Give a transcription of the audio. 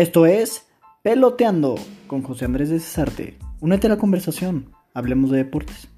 Esto es Peloteando con José Andrés de Cesarte. Únete a la conversación. Hablemos de deportes.